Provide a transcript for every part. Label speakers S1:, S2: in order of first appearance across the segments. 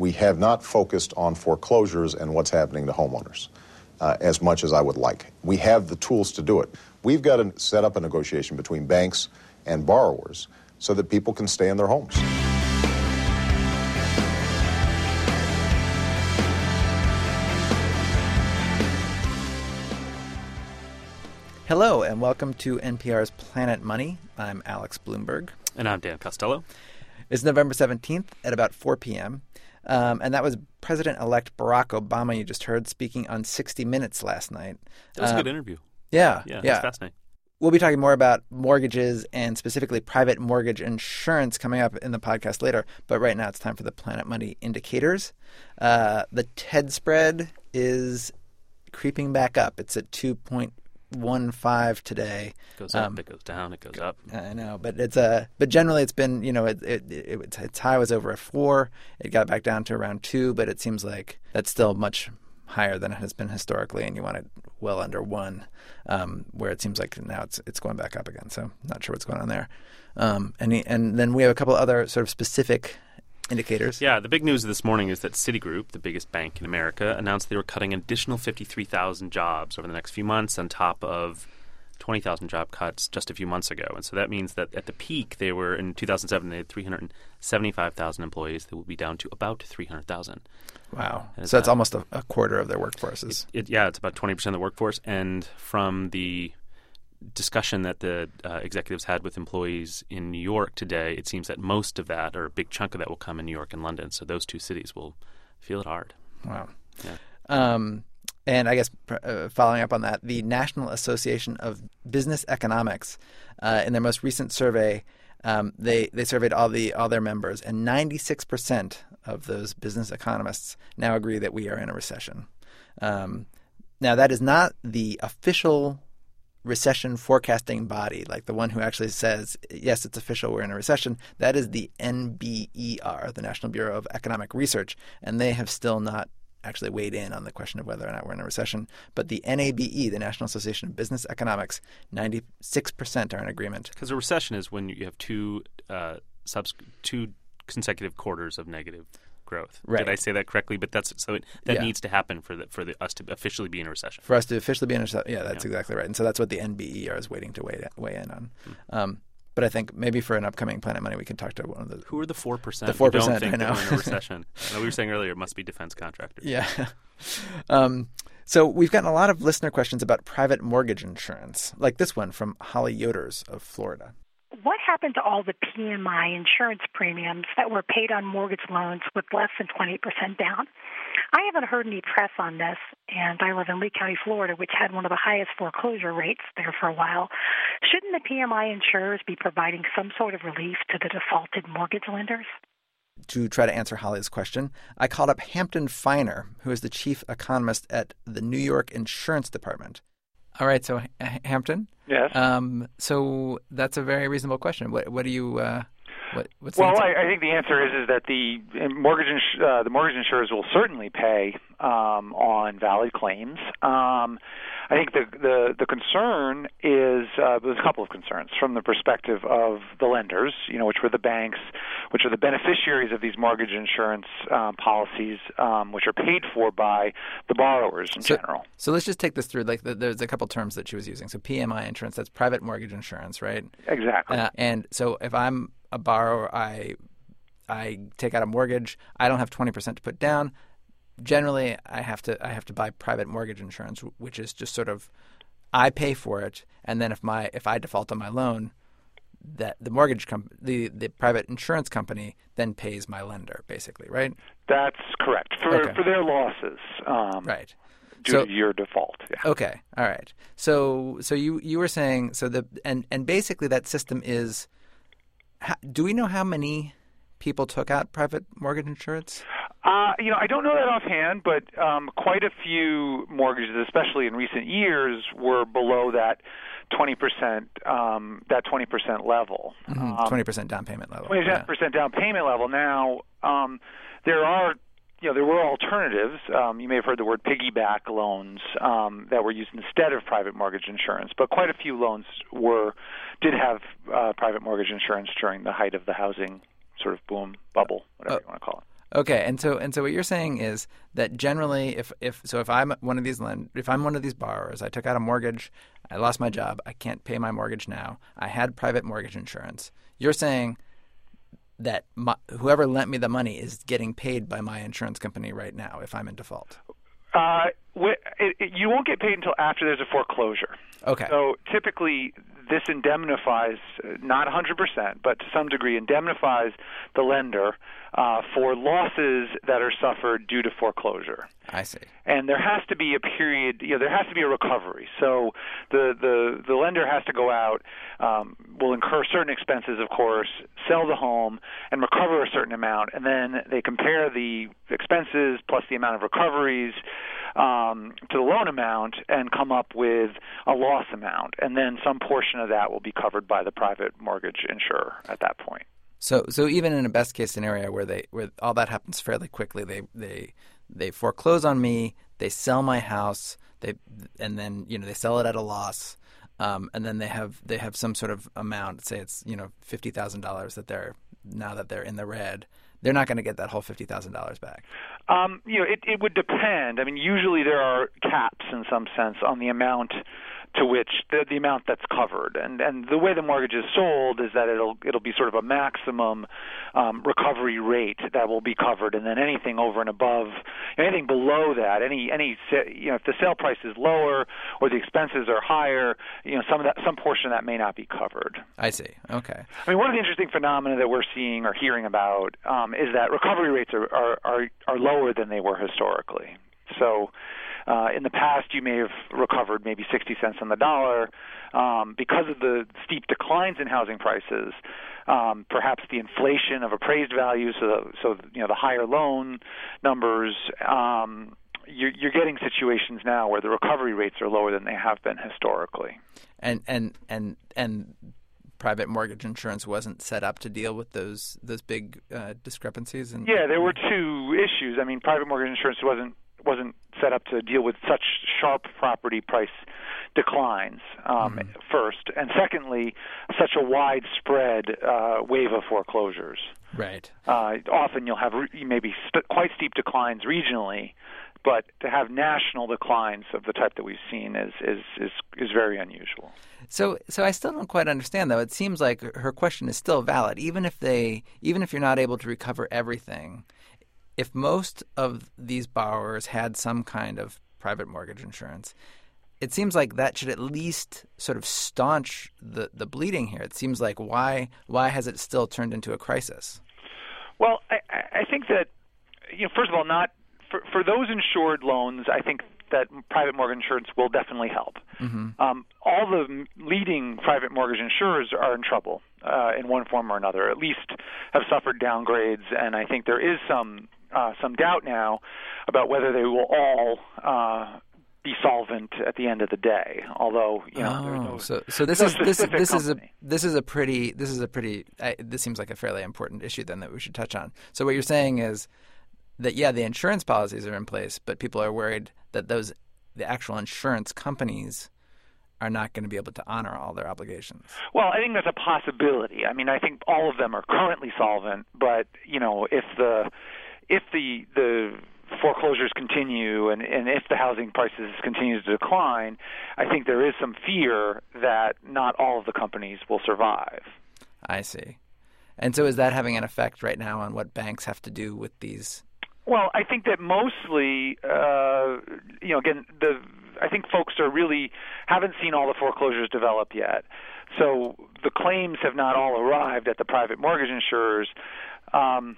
S1: we have not focused on foreclosures and what's happening to homeowners uh, as much as I would like. We have the tools to do it. We've got to set up a negotiation between banks and borrowers so that people can stay in their homes.
S2: Hello, and welcome to NPR's Planet Money. I'm Alex Blumberg.
S3: And I'm Dan Costello.
S2: It's November 17th at about 4 p.m. Um, and that was President elect Barack Obama, you just heard, speaking on 60 Minutes last night.
S3: That was a good um, interview.
S2: Yeah.
S3: Yeah,
S2: yeah.
S3: fascinating.
S2: We'll be talking more about mortgages and specifically private mortgage insurance coming up in the podcast later. But right now it's time for the Planet Money indicators. Uh, the TED spread is creeping back up. It's at 2.4 one five today.
S3: Goes up, um, it goes down, it goes up.
S2: I know, but it's a uh, but generally it's been you know it, it, it, its high was over a four. It got back down to around two, but it seems like that's still much higher than it has been historically, and you want it well under one. Um, where it seems like now it's it's going back up again. So not sure what's going on there. Um, and and then we have a couple other sort of specific indicators.
S3: Yeah, the big news this morning is that Citigroup, the biggest bank in America, announced they were cutting an additional 53,000 jobs over the next few months on top of 20,000 job cuts just a few months ago. And so that means that at the peak, they were in 2007, they had 375,000 employees. They will be down to about 300,000.
S2: Wow. So that's almost a, a, quarter of their workforces.
S3: It, it, yeah, it's about 20% of the workforce. And from the discussion that the uh, executives had with employees in New York today, it seems that most of that, or a big chunk of that, will come in New York and London. So those two cities will feel it hard.
S2: Wow. Yeah. Um, and I guess uh, following up on that, the National Association of Business Economics, uh, in their most recent survey, um, they they surveyed all the all their members, and 96 percent of those business economists now agree that we are in a recession. Um, now, that is not the official recession forecasting body, like the one who actually says, yes, it's official, we're in a recession, that is the NBER, the National Bureau of Economic Research, and they have still not actually weighed in on the question of whether or not we're in a recession. But the NABE, the National Association of Business Economics, 96% are in agreement.
S3: Because a recession is when you have two, uh, subs- two consecutive quarters of negative growth.
S2: Right.
S3: Did I say that correctly? But that's so it, that yeah. needs to happen for the, for the, us to officially be in a recession.
S2: For us to officially be in a recession, yeah, that's yeah. exactly right. And so that's what the NBER is waiting to weigh, weigh in on. Hmm. Um, but I think maybe for an upcoming Planet Money, we can talk to one of the.
S3: Who are the four percent?
S2: The four percent. I know.
S3: in a recession. I know we were saying earlier it must be defense contractors.
S2: Yeah. um, so we've gotten a lot of listener questions about private mortgage insurance, like this one from Holly Yoders of Florida
S4: what happened to all the PMI insurance premiums that were paid on mortgage loans with less than 20% down? I haven't heard any press on this, and I live in Lee County, Florida, which had one of the highest foreclosure rates there for a while. Shouldn't the PMI insurers be providing some sort of relief to the defaulted mortgage lenders?
S2: To try to answer Holly's question, I called up Hampton Finer, who is the chief economist at the New York Insurance Department. All right, so Hampton.
S5: Yes.
S2: Um, so that's a very reasonable question. What, what do you? Uh, what,
S5: well, I, I, think the answer is is that the mortgage ins- uh, the mortgage insurers will certainly pay um, on valid claims. Um, I think the the, the concern is uh, there's a couple of concerns from the perspective of the lenders, you know, which were the banks, which are the beneficiaries of these mortgage insurance um, policies, um, which are paid for by the borrowers in
S2: so,
S5: general.
S2: So let's just take this through. Like, the, there's a couple terms that she was using. So PMI insurance, that's private mortgage insurance, right?
S5: Exactly.
S2: Uh, and so if I'm a borrower, I I take out a mortgage. I don't have 20% to put down generally I have to I have to buy private mortgage insurance, which is just sort of I pay for it, and then if my if I default on my loan, that the mortgage comp- the the private insurance company then pays my lender, basically, right?
S5: That's correct for okay. for their losses. Um,
S2: right.
S5: Due so, to your default. Yeah.
S2: Okay. All right. So so you you were saying so the and and basically that system is. Do we know how many people took out private mortgage insurance?
S5: Uh, you know, I don't know that offhand, but um, quite a few mortgages, especially in recent years, were below that 20% um, that 20% level.
S2: Mm-hmm. Um, 20% down payment level.
S5: 20% yeah. down payment level. Now, um, there are you know, there were alternatives. Um, you may have heard the word piggyback loans um, that were used instead of private mortgage insurance, but quite a few loans were did have uh, private mortgage insurance during the height of the housing sort of boom bubble, whatever you want to call it.
S2: Okay, and so and so what you're saying is that generally, if if so, if I'm one of these lend, if I'm one of these borrowers, I took out a mortgage, I lost my job, I can't pay my mortgage now. I had private mortgage insurance. You're saying that my, whoever lent me the money is getting paid by my insurance company right now if I'm in default.
S5: Uh, it, it, you won't get paid until after there's a foreclosure.
S2: Okay.
S5: So typically, this indemnifies, uh, not 100%, but to some degree indemnifies the lender uh, for losses that are suffered due to foreclosure.
S2: I see.
S5: And there has to be a period, you know, there has to be a recovery. So the the the lender has to go out, um, will incur certain expenses, of course, sell the home and recover a certain amount, and then they compare the expenses plus the amount of recoveries um, to the loan amount and come up with a loss amount, and then some portion of that will be covered by the private mortgage insurer at that point.
S2: So, so even in a best case scenario where they where all that happens fairly quickly, they they they foreclose on me, they sell my house, they and then you know they sell it at a loss, um, and then they have they have some sort of amount, say it's you know fifty thousand dollars that they're now that they're in the red, they're not going to get that whole fifty thousand dollars back.
S5: Um, you know, it, it would depend. I mean, usually there are caps in some sense on the amount to which the, the amount that's covered. And and the way the mortgage is sold is that it'll it'll be sort of a maximum um, recovery rate that will be covered, and then anything over and above, anything below that, any any you know if the sale price is lower or the expenses are higher, you know some of that some portion of that may not be covered.
S2: I see. Okay.
S5: I mean, one of the interesting phenomena that we're seeing or hearing about um, is that recovery rates are, are are are lower than they were historically. So uh, in the past, you may have recovered maybe 60 cents on the dollar. Um, because of the steep declines in housing prices, um, perhaps the inflation of appraised values, so, so you know the higher loan numbers. Um, you're, you're getting situations now where the recovery rates are lower than they have been historically.
S2: And and and and private mortgage insurance wasn't set up to deal with those those big uh, discrepancies. And
S5: yeah, there were two issues. I mean, private mortgage insurance wasn't wasn't set up to deal with such sharp property price declines um, mm-hmm. first, and secondly, such a widespread uh, wave of foreclosures.
S2: Right.
S5: Uh, often you'll have re- maybe st- quite steep declines regionally, but to have national declines of the type that we've seen is is is, is very unusual.
S2: So, so I still don't quite understand though. It seems like her question is still valid, even if they, even if you're not able to recover everything if most of these borrowers had some kind of private mortgage insurance, it seems like that should at least sort of staunch the, the bleeding here. It seems like why why has it still turned into a crisis?
S5: Well, I, I think that you know, first of all, not for, for those insured loans, I think that private mortgage insurance will definitely help. Mm-hmm. Um, all the leading private mortgage insurers are in trouble uh, in one form or another. At least have suffered downgrades, and I think there is some uh, some doubt now about whether they will all uh, be solvent at the end of the day. Although you know,
S2: oh,
S5: no,
S2: so so this
S5: no
S2: is this this is a this is a pretty this is a pretty uh, this seems like a fairly important issue then that we should touch on. So what you're saying is that yeah, the insurance policies are in place, but people are worried that those the actual insurance companies are not going to be able to honor all their obligations.
S5: Well, I think that's a possibility. I mean, I think all of them are currently solvent, but you know, if the if the the foreclosures continue and, and if the housing prices continue to decline, I think there is some fear that not all of the companies will survive.
S2: I see. And so is that having an effect right now on what banks have to do with these?
S5: Well, I think that mostly, uh, you know, again, the I think folks are really haven't seen all the foreclosures develop yet. So the claims have not all arrived at the private mortgage insurers. Um,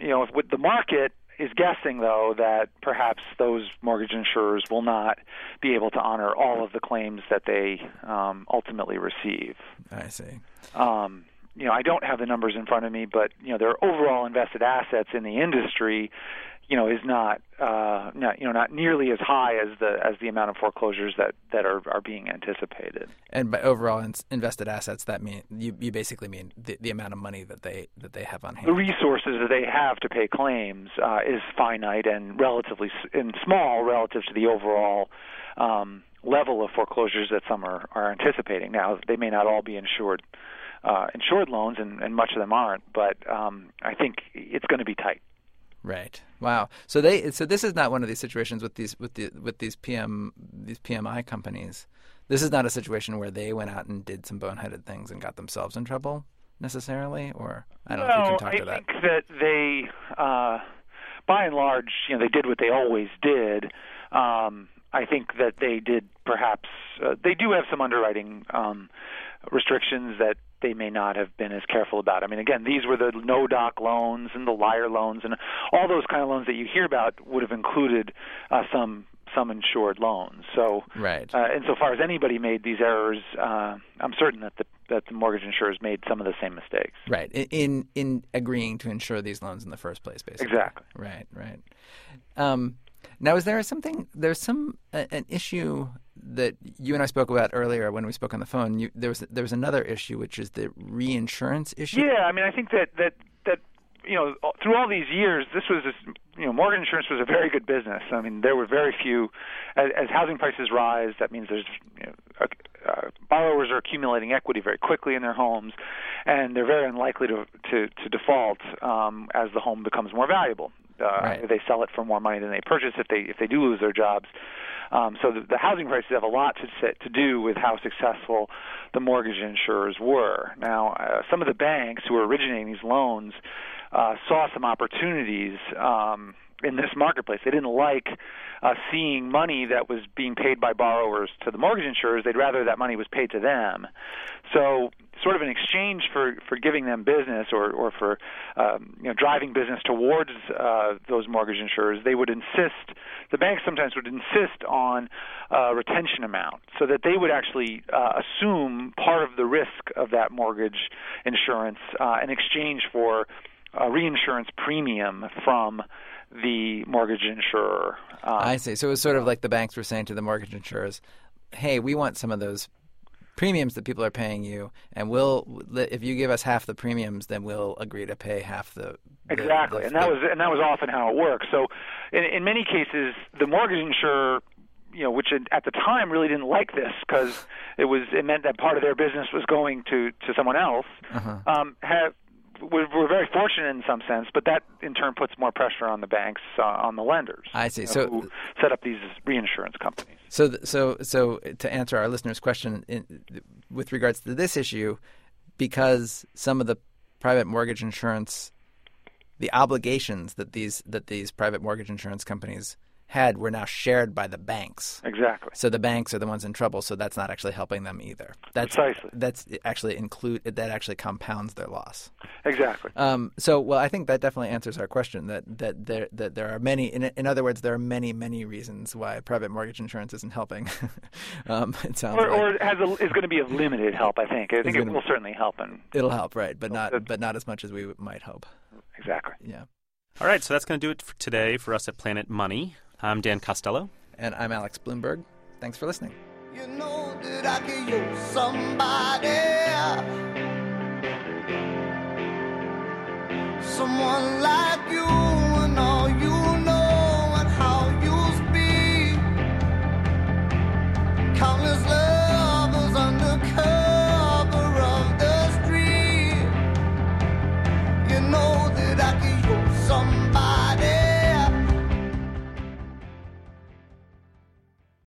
S5: you know, with the market is guessing though that perhaps those mortgage insurers will not be able to honor all of the claims that they um, ultimately receive.
S2: I see.
S5: Um, you know, I don't have the numbers in front of me, but you know, their overall invested assets in the industry you know is not uh, not you know not nearly as high as the as the amount of foreclosures that that are are being anticipated.
S2: And by overall in- invested assets, that mean you you basically mean the, the amount of money that they that they have on hand.
S5: The resources that they have to pay claims uh, is finite and relatively and small relative to the overall. Um, level of foreclosures that some are, are anticipating. Now, they may not all be insured uh, insured loans, and, and much of them aren't. But um, I think it's going to be tight.
S2: Right. Wow. So they so this is not one of these situations with these with the with these PM these PMI companies. This is not a situation where they went out and did some boneheaded things and got themselves in trouble necessarily, or I don't know if you can talk
S5: I
S2: to that.
S5: think that they, uh, by and large, you know, they did what they always did. Um, I think that they did perhaps uh, they do have some underwriting um, restrictions that they may not have been as careful about. I mean, again, these were the no doc loans and the liar loans and all those kind of loans that you hear about would have included uh, some some insured loans. So,
S2: Right.
S5: uh, insofar as anybody made these errors, uh, I'm certain that the that the mortgage insurers made some of the same mistakes.
S2: Right. In, in in agreeing to insure these loans in the first place, basically.
S5: Exactly.
S2: Right. Right. Um, now, is there something? There's some a, an issue that you and I spoke about earlier when we spoke on the phone. You, there was there was another issue, which is the reinsurance issue.
S5: Yeah, I mean, I think that that that you know through all these years, this was this, you know mortgage insurance was a very good business. I mean, there were very few as, as housing prices rise. That means there's you know, uh, uh, borrowers are accumulating equity very quickly in their homes, and they're very unlikely to to, to default um, as the home becomes more valuable. Uh,
S2: Right.
S5: They sell it for more money than they purchase if they if they do lose their jobs. Um, so the, the housing prices have a lot to set, to do with how successful the mortgage insurers were. Now, uh, some of the banks who were originating these loans uh, saw some opportunities um, in this marketplace. They didn't like uh, seeing money that was being paid by borrowers to the mortgage insurers. They'd rather that money was paid to them. So, sort of in exchange for for giving them business or or for um, you know driving business towards uh, those mortgage insurers, they would insist. The banks sometimes would insist on uh, retention amount, so that they would actually uh, assume part of the risk of that mortgage insurance uh, in exchange for a reinsurance premium from the mortgage insurer. Um,
S2: I see. So it was sort of like the banks were saying to the mortgage insurers, "Hey, we want some of those premiums that people are paying you, and we'll if you give us half the premiums, then we'll agree to pay half the." the
S5: Exactly,
S2: the-
S5: and that was and that was often how it worked. So, in, in many cases, the mortgage insurer, you know, which at the time really didn't like this because it was it meant that part of their business was going to to someone else.
S2: Uh-huh.
S5: Um, have we're, we're very fortunate in some sense, but that in turn puts more pressure on the banks, uh, on the lenders.
S2: I see.
S5: you know,
S2: So-
S5: who set up these reinsurance companies.
S2: So, th- so, so to answer our listener's question in, with regards to this issue, because some of the private mortgage insurance, the obligations that these that these private mortgage insurance companies had were now shared by the banks.
S5: Exactly.
S2: So the banks are the ones in trouble. So that's not actually helping them either. That's
S5: Precisely.
S2: that's actually include that actually compounds their loss.
S5: Exactly.
S2: Um, so, well, I think that definitely answers our question. That that there that there are many. In, in other words, there are many many reasons why private mortgage insurance isn't helping. um, it sounds
S5: Or,
S2: like
S5: or has a, is going to be of limited help. I think. I think it
S2: gonna-
S5: will certainly help. And
S2: it'll help, right? But not but not as much as we might hope.
S5: exactly.
S2: Yeah.
S3: All right, so that's going to do it for today for us at Planet Money. I'm Dan Costello.
S2: And I'm Alex Blumberg. Thanks for listening.
S6: You know